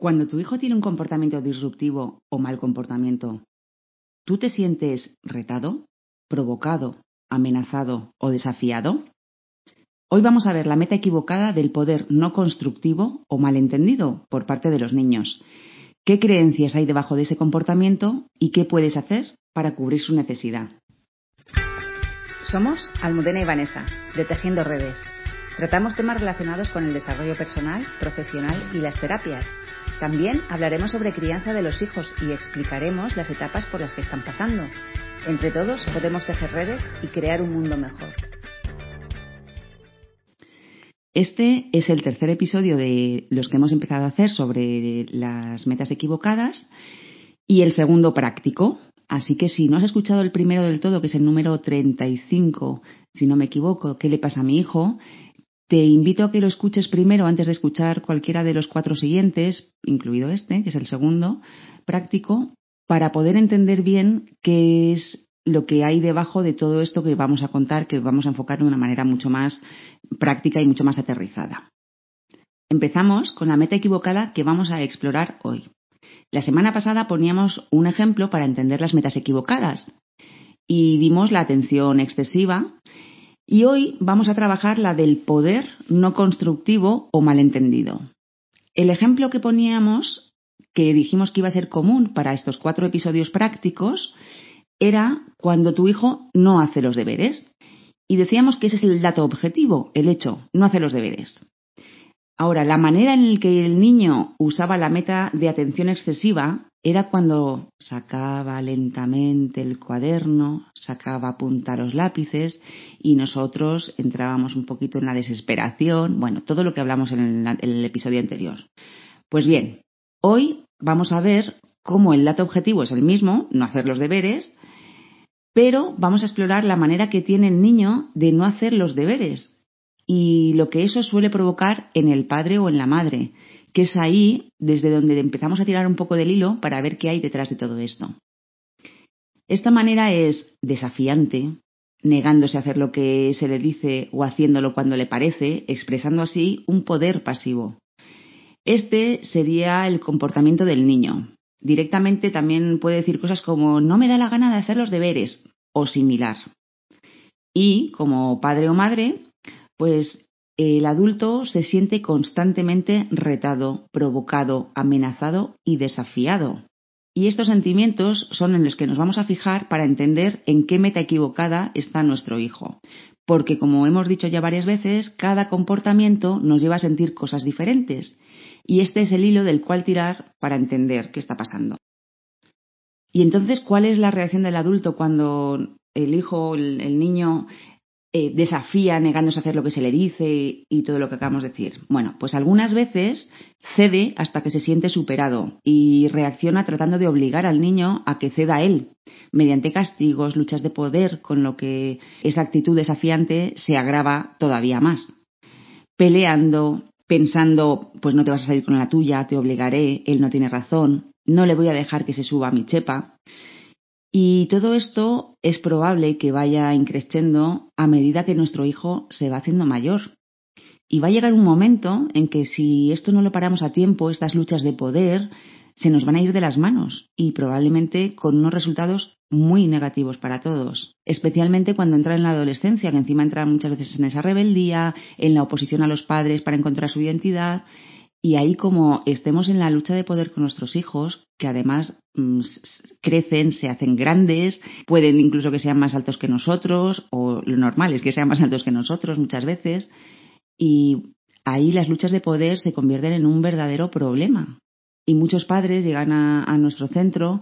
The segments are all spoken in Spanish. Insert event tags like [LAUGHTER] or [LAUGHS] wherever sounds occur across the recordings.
Cuando tu hijo tiene un comportamiento disruptivo o mal comportamiento, ¿tú te sientes retado, provocado, amenazado o desafiado? Hoy vamos a ver la meta equivocada del poder no constructivo o malentendido por parte de los niños. ¿Qué creencias hay debajo de ese comportamiento y qué puedes hacer para cubrir su necesidad? Somos Almudena y Vanessa, de Tejiendo Redes. Tratamos temas relacionados con el desarrollo personal, profesional y las terapias también hablaremos sobre crianza de los hijos y explicaremos las etapas por las que están pasando. Entre todos podemos tejer redes y crear un mundo mejor. Este es el tercer episodio de los que hemos empezado a hacer sobre las metas equivocadas y el segundo práctico. Así que si no has escuchado el primero del todo, que es el número 35, si no me equivoco, ¿qué le pasa a mi hijo? Te invito a que lo escuches primero antes de escuchar cualquiera de los cuatro siguientes, incluido este, que es el segundo práctico, para poder entender bien qué es lo que hay debajo de todo esto que vamos a contar, que vamos a enfocar de una manera mucho más práctica y mucho más aterrizada. Empezamos con la meta equivocada que vamos a explorar hoy. La semana pasada poníamos un ejemplo para entender las metas equivocadas y vimos la atención excesiva y hoy vamos a trabajar la del poder no constructivo o malentendido. El ejemplo que poníamos, que dijimos que iba a ser común para estos cuatro episodios prácticos, era cuando tu hijo no hace los deberes. Y decíamos que ese es el dato objetivo, el hecho, no hace los deberes. Ahora, la manera en la que el niño usaba la meta de atención excesiva era cuando sacaba lentamente el cuaderno, sacaba punta los lápices y nosotros entrábamos un poquito en la desesperación, bueno, todo lo que hablamos en el, episodio anterior. Pues bien, hoy vamos a ver cómo el dato objetivo es el mismo, no hacer los deberes, pero vamos a explorar la manera que tiene el niño de no hacer los deberes y lo que eso suele provocar en el padre o en la madre que es ahí desde donde empezamos a tirar un poco del hilo para ver qué hay detrás de todo esto. Esta manera es desafiante, negándose a hacer lo que se le dice o haciéndolo cuando le parece, expresando así un poder pasivo. Este sería el comportamiento del niño. Directamente también puede decir cosas como no me da la gana de hacer los deberes o similar. Y como padre o madre, pues el adulto se siente constantemente retado, provocado, amenazado y desafiado. Y estos sentimientos son en los que nos vamos a fijar para entender en qué meta equivocada está nuestro hijo. Porque, como hemos dicho ya varias veces, cada comportamiento nos lleva a sentir cosas diferentes. Y este es el hilo del cual tirar para entender qué está pasando. Y entonces, ¿cuál es la reacción del adulto cuando el hijo, el, el niño, eh, desafía negándose a hacer lo que se le dice y todo lo que acabamos de decir. Bueno, pues algunas veces cede hasta que se siente superado y reacciona tratando de obligar al niño a que ceda a él, mediante castigos, luchas de poder, con lo que esa actitud desafiante se agrava todavía más. Peleando, pensando, pues no te vas a salir con la tuya, te obligaré, él no tiene razón, no le voy a dejar que se suba a mi chepa. Y todo esto es probable que vaya increciendo a medida que nuestro hijo se va haciendo mayor. Y va a llegar un momento en que si esto no lo paramos a tiempo, estas luchas de poder se nos van a ir de las manos y probablemente con unos resultados muy negativos para todos, especialmente cuando entra en la adolescencia, que encima entra muchas veces en esa rebeldía, en la oposición a los padres para encontrar su identidad y ahí como estemos en la lucha de poder con nuestros hijos, que además mm, crecen, se hacen grandes, pueden incluso que sean más altos que nosotros, o lo normal es que sean más altos que nosotros muchas veces, y ahí las luchas de poder se convierten en un verdadero problema. Y muchos padres llegan a, nuestro centro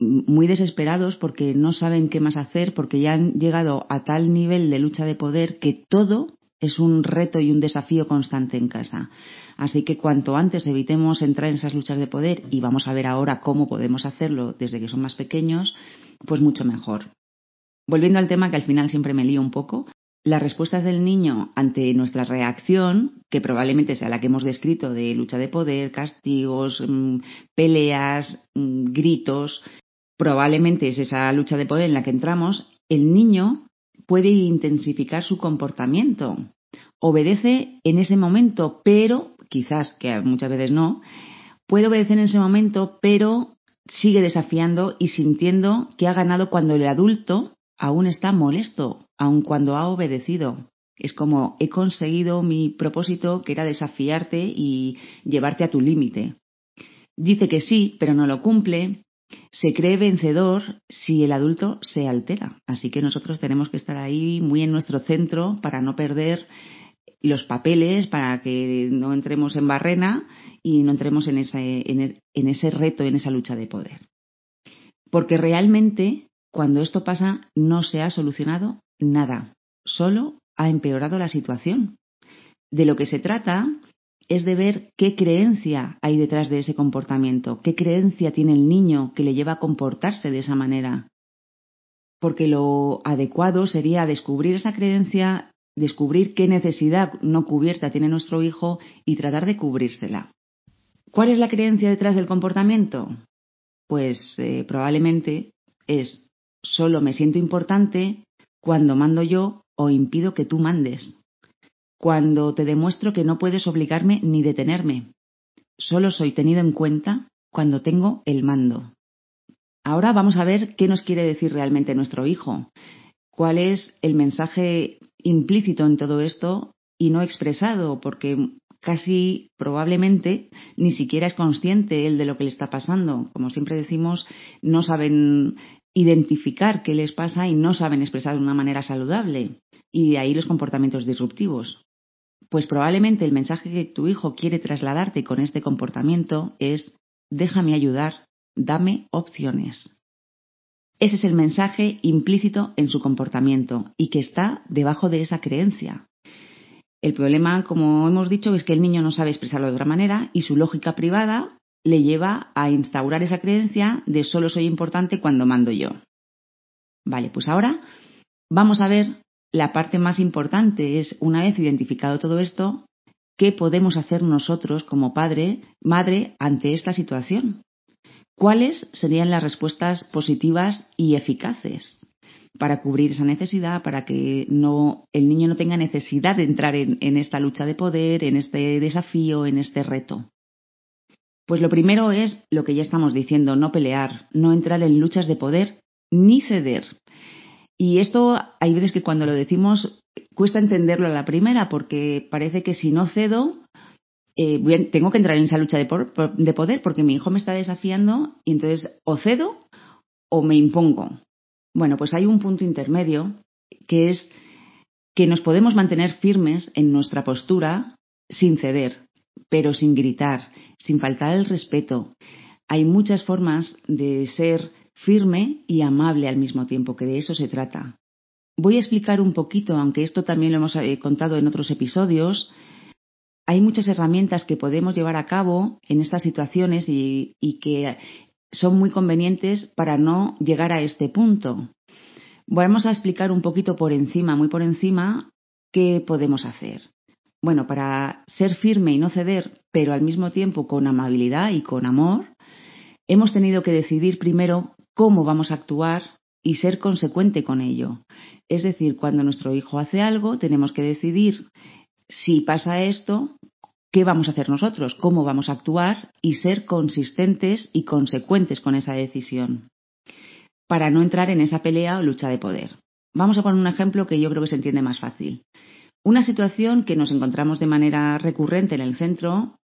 muy desesperados porque no saben qué más hacer, porque ya han llegado a tal nivel de lucha de poder que todo es un reto y un desafío constante en casa. Así que cuanto antes evitemos entrar en esas luchas de poder, y vamos a ver ahora cómo podemos hacerlo desde que son más pequeños, pues mucho mejor. Volviendo al tema que al final siempre me lío un poco, las respuestas del niño ante nuestra reacción, que probablemente sea la que hemos descrito de lucha de poder, castigos, mm, peleas, mm, gritos, probablemente es esa lucha de poder en la que entramos, el niño puede intensificar su comportamiento. Obedece en ese momento, pero quizás que muchas veces no, Puede obedecer en ese momento, pero sigue desafiando y sintiendo que ha ganado cuando el adulto aún está molesto, aun cuando ha obedecido. Es como he conseguido mi propósito, que era desafiarte y llevarte a tu límite. Dice que sí, pero no lo cumple. Se cree vencedor si el adulto se altera. Así que nosotros tenemos que estar ahí muy en nuestro centro para no perder los papeles, para que no entremos en barrena y no entremos en ese, en ese reto, en esa lucha de poder. Porque realmente cuando esto pasa no se ha solucionado nada, solo ha empeorado la situación. De lo que se trata es de ver qué creencia hay detrás de ese comportamiento, qué creencia tiene el niño que le lleva a comportarse de esa manera. Porque lo adecuado sería descubrir esa creencia, descubrir qué necesidad no cubierta tiene nuestro hijo y tratar de cubrírsela. ¿Cuál es la creencia detrás del comportamiento? Pues eh, probablemente es solo me siento importante cuando mando yo o impido que tú mandes, cuando te demuestro que no puedes obligarme ni detenerme. Solo soy tenido en cuenta cuando tengo el mando. Ahora vamos a ver qué nos quiere decir realmente nuestro hijo, cuál es el mensaje implícito en todo esto y no expresado, porque casi probablemente ni siquiera es consciente él de lo que le está pasando. Como siempre decimos, no saben identificar qué les pasa y no saben expresar de una manera saludable. Y de ahí los comportamientos disruptivos. Pues probablemente el mensaje que tu hijo quiere trasladarte con este comportamiento es déjame ayudar, dame opciones. Ese es el mensaje implícito en su comportamiento y que está debajo de esa creencia. El problema, como hemos dicho, es que el niño no sabe expresarlo de otra manera y su lógica privada le lleva a instaurar esa creencia de solo soy importante cuando mando yo. Vale, pues ahora vamos a ver la parte más importante, es una vez identificado todo esto, ¿qué podemos hacer nosotros como padre, madre, ante esta situación? ¿Cuáles serían las respuestas positivas y eficaces para cubrir esa necesidad, para que no, el niño no tenga necesidad de entrar en esta lucha de poder, en este desafío, en este reto? Pues lo primero es lo que ya estamos diciendo, no pelear, no entrar en luchas de poder ni ceder. Y esto hay veces que cuando lo decimos cuesta entenderlo a la primera porque parece que si no cedo eh, tengo que entrar en esa lucha de, de poder porque mi hijo me está desafiando y entonces o cedo o me impongo. Bueno, pues hay un punto intermedio que es que nos podemos mantener firmes en nuestra postura sin ceder, pero sin gritar, sin faltar el respeto. Hay muchas formas de ser firme y amable al mismo tiempo, que de eso se trata. Voy a explicar un poquito, aunque esto también lo hemos eh, contado en otros episodios, hay muchas herramientas que podemos llevar a cabo en estas situaciones y, que son muy convenientes para no llegar a este punto. Vamos a explicar un poquito por encima, muy por encima, qué podemos hacer. Bueno, para ser firme y no ceder, pero al mismo tiempo con amabilidad y con amor, hemos tenido que decidir primero cómo vamos a actuar y ser consecuente con ello. Es decir, cuando nuestro hijo hace algo, tenemos que decidir si pasa esto, qué vamos a hacer nosotros, cómo vamos a actuar y ser consistentes y consecuentes con esa decisión para no entrar en esa pelea o lucha de poder. Vamos a poner un ejemplo que yo creo que se entiende más fácil. Una situación que nos encontramos de manera recurrente en el centro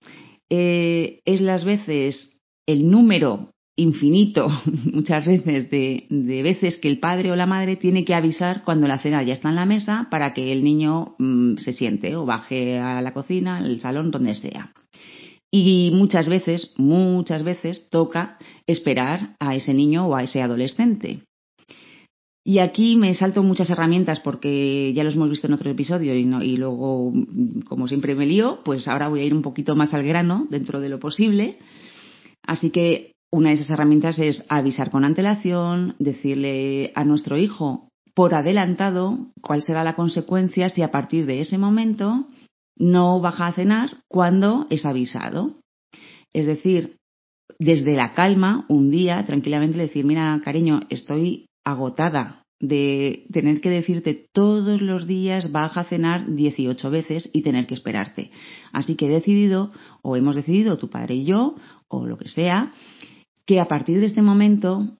eh, es las veces el número infinito, [LAUGHS] muchas veces, de, veces que el padre o la madre tiene que avisar cuando la cena ya está en la mesa para que el niño mm, se siente o baje a la cocina, al salón, donde sea. Y muchas veces, muchas veces toca esperar a ese niño o a ese adolescente. Y aquí me salto muchas herramientas porque ya los hemos visto en otro episodio y, y luego, como siempre me lío, pues ahora voy a ir un poquito más al grano dentro de lo posible. Así que una de esas herramientas es avisar con antelación, decirle a nuestro hijo por adelantado cuál será la consecuencia si a partir de ese momento no baja a cenar cuando es avisado. Es decir, desde la calma, un día, tranquilamente decir, mira, cariño, estoy agotada. de tener que decirte todos los días baja a cenar 18 veces y tener que esperarte. Así que he decidido, o hemos decidido, tu padre y yo, o lo que sea, que a partir de este momento,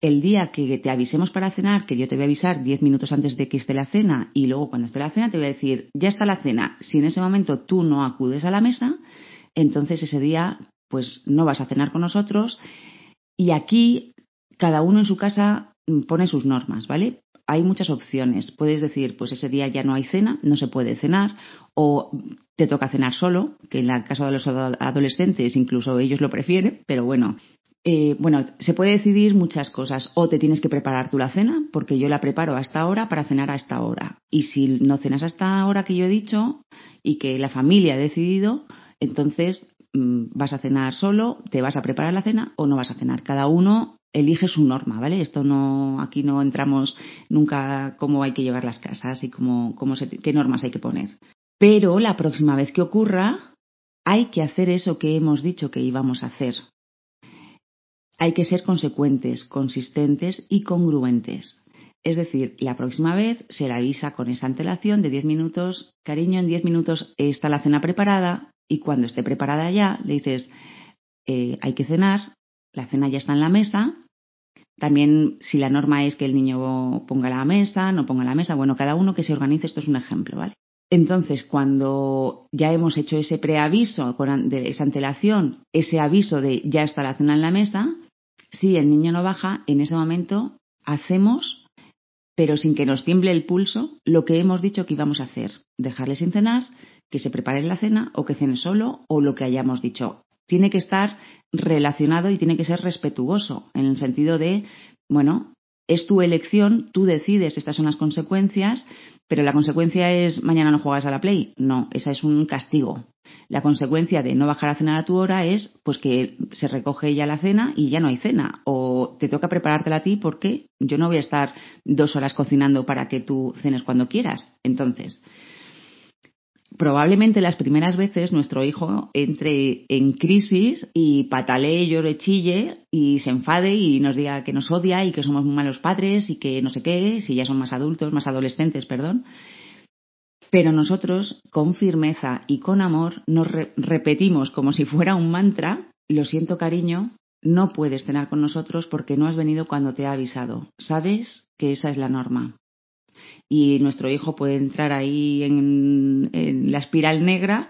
el día que te avisemos para cenar, que yo te voy a avisar 10 minutos antes de que esté la cena y luego cuando esté la cena te voy a decir, ya está la cena. Si en ese momento tú no acudes a la mesa, entonces ese día pues no vas a cenar con nosotros y aquí cada uno en su casa pone sus normas, ¿vale? Hay muchas opciones. Puedes decir, pues ese día ya no hay cena, no se puede cenar, o te toca cenar solo, que en el caso de los adolescentes incluso ellos lo prefieren, pero bueno. Eh, bueno, se puede decidir muchas cosas. O te tienes que preparar tú la cena, porque yo la preparo a esta hora para cenar a esta hora. Y si no cenas a esta hora que yo he dicho y que la familia ha decidido, entonces mm, vas a cenar solo, te vas a preparar la cena o no vas a cenar. Cada uno elige su norma, ¿vale? Esto no, aquí no entramos nunca cómo hay que llevar las casas y cómo, cómo qué normas hay que poner. Pero la próxima vez que ocurra, hay que hacer eso que hemos dicho que íbamos a hacer. Hay que ser consecuentes, consistentes y congruentes. Es decir, la próxima vez se le avisa con esa antelación de 10 minutos, cariño, en 10 minutos está la cena preparada y cuando esté preparada ya le dices, eh, hay que cenar, la cena ya está en la mesa. También si la norma es que el niño ponga la mesa, no ponga la mesa, bueno, cada uno que se organice, esto es un ejemplo, ¿vale? Entonces, cuando ya hemos hecho ese preaviso esa antelación, ese aviso de ya está la cena en la mesa, si el niño no baja, en ese momento hacemos, pero sin que nos tiemble el pulso, lo que hemos dicho que íbamos a hacer. Dejarle sin cenar, que se prepare la cena o que cene solo o lo que hayamos dicho tiene que estar relacionado y tiene que ser respetuoso, en el sentido de, bueno, es tu elección, tú decides, estas son las consecuencias, pero la consecuencia es mañana no juegas a la play. No, esa es un castigo. La consecuencia de no bajar a cenar a tu hora es pues que se recoge ya la cena y ya no hay cena. O te toca preparártela a ti porque yo no voy a estar dos horas cocinando para que tú cenes cuando quieras. Entonces, probablemente las primeras veces nuestro hijo entre en crisis y patalee, llore, chille y se enfade y nos diga que nos odia y que somos muy malos padres y que no sé qué, si ya son más adultos, más adolescentes, perdón. Pero nosotros, con firmeza y con amor, nos repetimos como si fuera un mantra, lo siento cariño, no puedes cenar con nosotros porque no has venido cuando te ha avisado. Sabes que esa es la norma y nuestro hijo puede entrar ahí en, la espiral negra.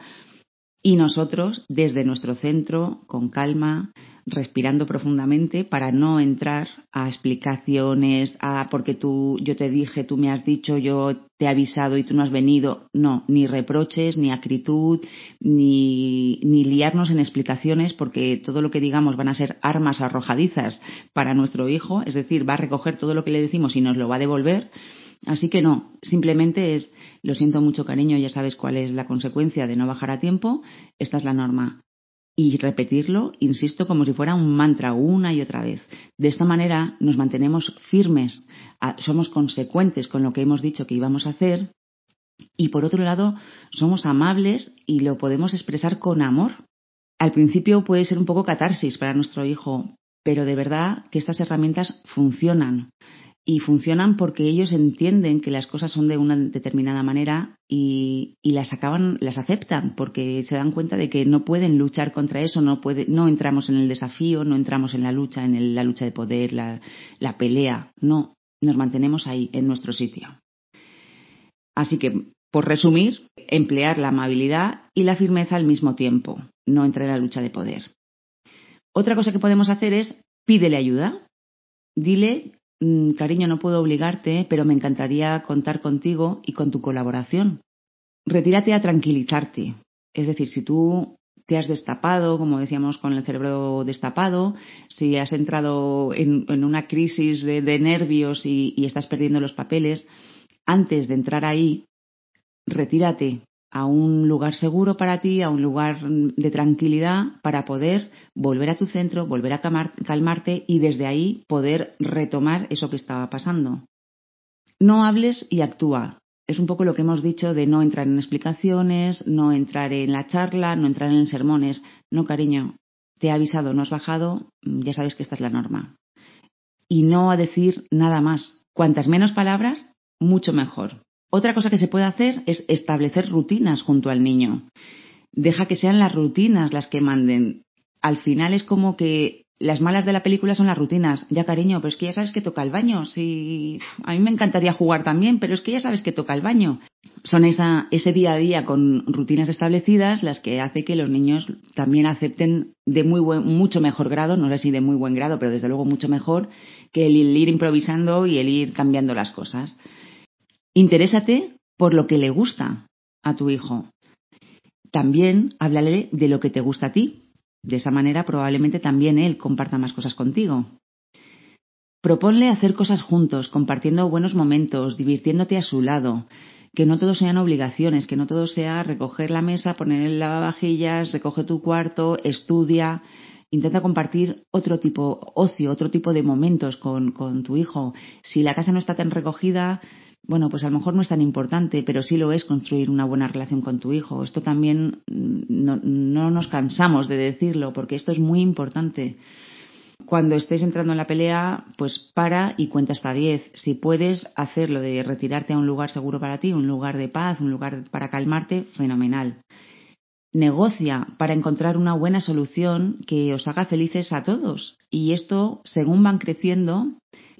Y nosotros desde nuestro centro, con calma, respirando profundamente para no entrar a explicaciones, a porque tú, yo te dije, tú me has dicho, yo te he avisado y tú no has venido. No, ni reproches, ni acritud, ni, ni liarnos en explicaciones porque todo lo que digamos van a ser armas arrojadizas para nuestro hijo, es decir, va a recoger todo lo que le decimos y nos lo va a devolver Así que no, simplemente es, lo siento mucho cariño, ya sabes cuál es la consecuencia de no bajar a tiempo, esta es la norma. Y repetirlo, insisto, como si fuera un mantra una y otra vez. De esta manera nos mantenemos firmes, somos consecuentes con lo que hemos dicho que íbamos a hacer y por otro lado somos amables y lo podemos expresar con amor. Al principio puede ser un poco catarsis para nuestro hijo, pero de verdad que estas herramientas funcionan y funcionan porque ellos entienden que las cosas son de una determinada manera y, las acaban, las aceptan porque se dan cuenta de que no pueden luchar contra eso, no puede, no entramos en el desafío, no entramos en la lucha, en la lucha de poder, la, la pelea, no, nos mantenemos ahí, en nuestro sitio. Así que, por resumir, emplear la amabilidad y la firmeza al mismo tiempo, no entrar en la lucha de poder. Otra cosa que podemos hacer es pídele ayuda. Dile Mm, cariño, no puedo obligarte, pero me encantaría contar contigo y con tu colaboración. Retírate a tranquilizarte. Es decir, si tú te has destapado, como decíamos, con el cerebro destapado, si has entrado en, una crisis de, nervios y estás perdiendo los papeles, antes de entrar ahí, retírate, a un lugar seguro para ti, a un lugar de tranquilidad para poder volver a tu centro, volver a calmarte y desde ahí poder retomar eso que estaba pasando. No hables y actúa. Es un poco lo que hemos dicho de no entrar en explicaciones, no entrar en la charla, no entrar en sermones. No, cariño, te he avisado, no has bajado, ya sabes que esta es la norma. Y no a decir nada más. Cuantas menos palabras, mucho mejor. Otra cosa que se puede hacer es establecer rutinas junto al niño. Deja que sean las rutinas las que manden. Al final es como que las malas de la película son las rutinas. Ya, cariño, pero es que ya sabes que toca el baño. Sí, a mí me encantaría jugar también, pero es que ya sabes que toca el baño. Son esa, ese día a día con rutinas establecidas las que hace que los niños también acepten de muy buen, mucho mejor grado, no sé si de muy buen grado, pero desde luego mucho mejor que el ir improvisando y el ir cambiando las cosas. Interésate por lo que le gusta a tu hijo. También háblale de lo que te gusta a ti, de esa manera probablemente también él comparta más cosas contigo. Proponle hacer cosas juntos, compartiendo buenos momentos, divirtiéndote a su lado, que no todo sean obligaciones, que no todo sea recoger la mesa, poner el lavavajillas, recoge tu cuarto, estudia. Intenta compartir otro tipo, ocio, otro tipo de momentos con, con tu hijo. Si la casa no está tan recogida, bueno, pues a lo mejor no es tan importante, pero sí lo es construir una buena relación con tu hijo. Esto también mm, no, no, nos cansamos de decirlo, porque esto es muy importante. Cuando estés entrando en la pelea, pues para y cuenta hasta 10. Si puedes hacerlo de retirarte a un lugar seguro para ti, un lugar de paz, un lugar para calmarte, fenomenal. Negocia para encontrar una buena solución que os haga felices a todos. Y esto, según van creciendo,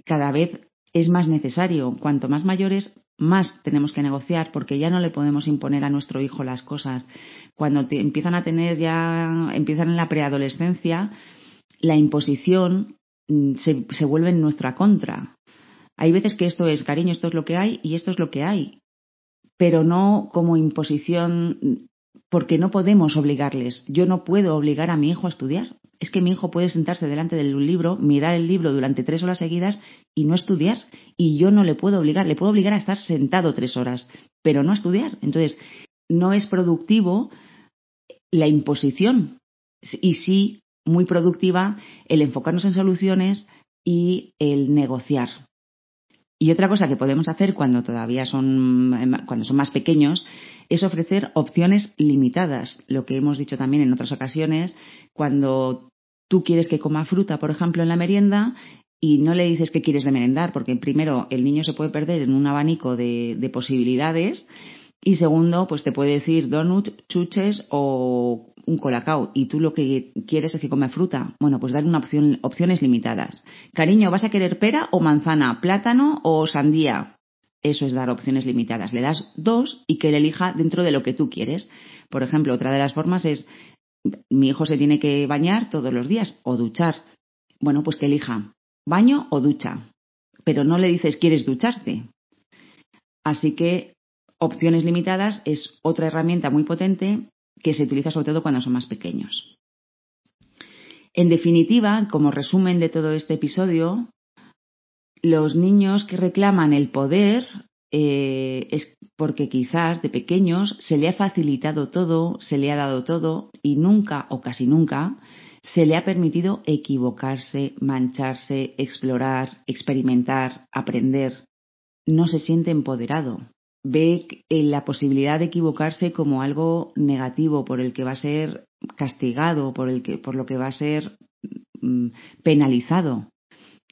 cada vez es más necesario. Cuanto más mayores, más tenemos que negociar porque ya no le podemos imponer a nuestro hijo las cosas. Cuando empiezan a tener ya, empiezan en la preadolescencia, la imposición mm, se, se vuelve en nuestra contra. Hay veces que esto es cariño, esto es lo que hay y esto es lo que hay, pero no como imposición porque no podemos obligarles. Yo no puedo obligar a mi hijo a estudiar es que mi hijo puede sentarse delante de un libro, mirar el libro durante tres horas seguidas y no estudiar. Y yo no le puedo obligar, le puedo obligar a estar sentado tres horas, pero no a estudiar. Entonces, no es productivo la imposición y sí muy productiva el enfocarnos en soluciones y el negociar. Y otra cosa que podemos hacer cuando todavía son, cuando son más pequeños es ofrecer opciones limitadas. Lo que hemos dicho también en otras ocasiones, cuando tú quieres que coma fruta, por ejemplo, en la merienda, y no le dices que quieres de merendar, porque primero el niño se puede perder en un abanico de, de posibilidades, y segundo, pues te puede decir donut, chuches o un colacao y tú lo que quieres es que come fruta, bueno, pues darle una opción, opciones limitadas. Cariño, ¿vas a querer pera o manzana, plátano o sandía? Eso es dar opciones limitadas. Le das dos y que él elija dentro de lo que tú quieres. Por ejemplo, otra de las formas es, mi hijo se tiene que bañar todos los días o duchar. Bueno, pues que elija baño o ducha. Pero no le dices, ¿quieres ducharte? Así que opciones limitadas es otra herramienta muy potente que se utiliza sobre todo cuando son más pequeños. En definitiva, como resumen de todo este episodio, los niños que reclaman el poder eh, es porque quizás de pequeños se le ha facilitado todo, se le ha dado todo y nunca o casi nunca se le ha permitido equivocarse, mancharse, explorar, experimentar, aprender. No se siente empoderado ve la posibilidad de equivocarse como algo negativo por el que va a ser castigado, por, el que, por lo que va a ser mm, penalizado.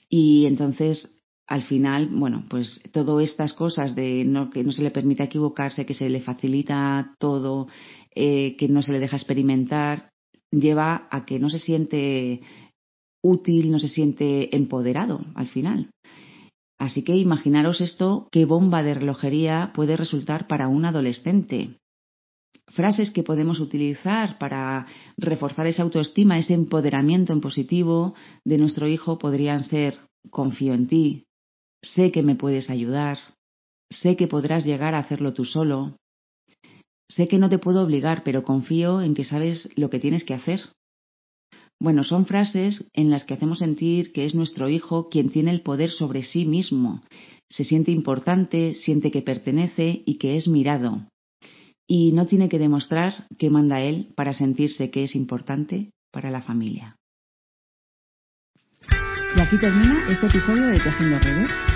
Y entonces, al final, bueno, pues todas estas cosas de no, que no se le permita equivocarse, que se le facilita todo, eh, que no se le deja experimentar, lleva a que no se siente útil, no se siente empoderado al final. Así que imaginaros esto, qué bomba de relojería puede resultar para un adolescente. Frases que podemos utilizar para reforzar esa autoestima, ese empoderamiento en positivo de nuestro hijo podrían ser confío en ti, sé que me puedes ayudar, sé que podrás llegar a hacerlo tú solo, sé que no te puedo obligar, pero confío en que sabes lo que tienes que hacer. Bueno, son frases en las que hacemos sentir que es nuestro hijo quien tiene el poder sobre sí mismo. Se siente importante, siente que pertenece y que es mirado. Y no tiene que demostrar que manda él para sentirse que es importante para la familia. Y aquí termina este episodio de Tejiendo Redes.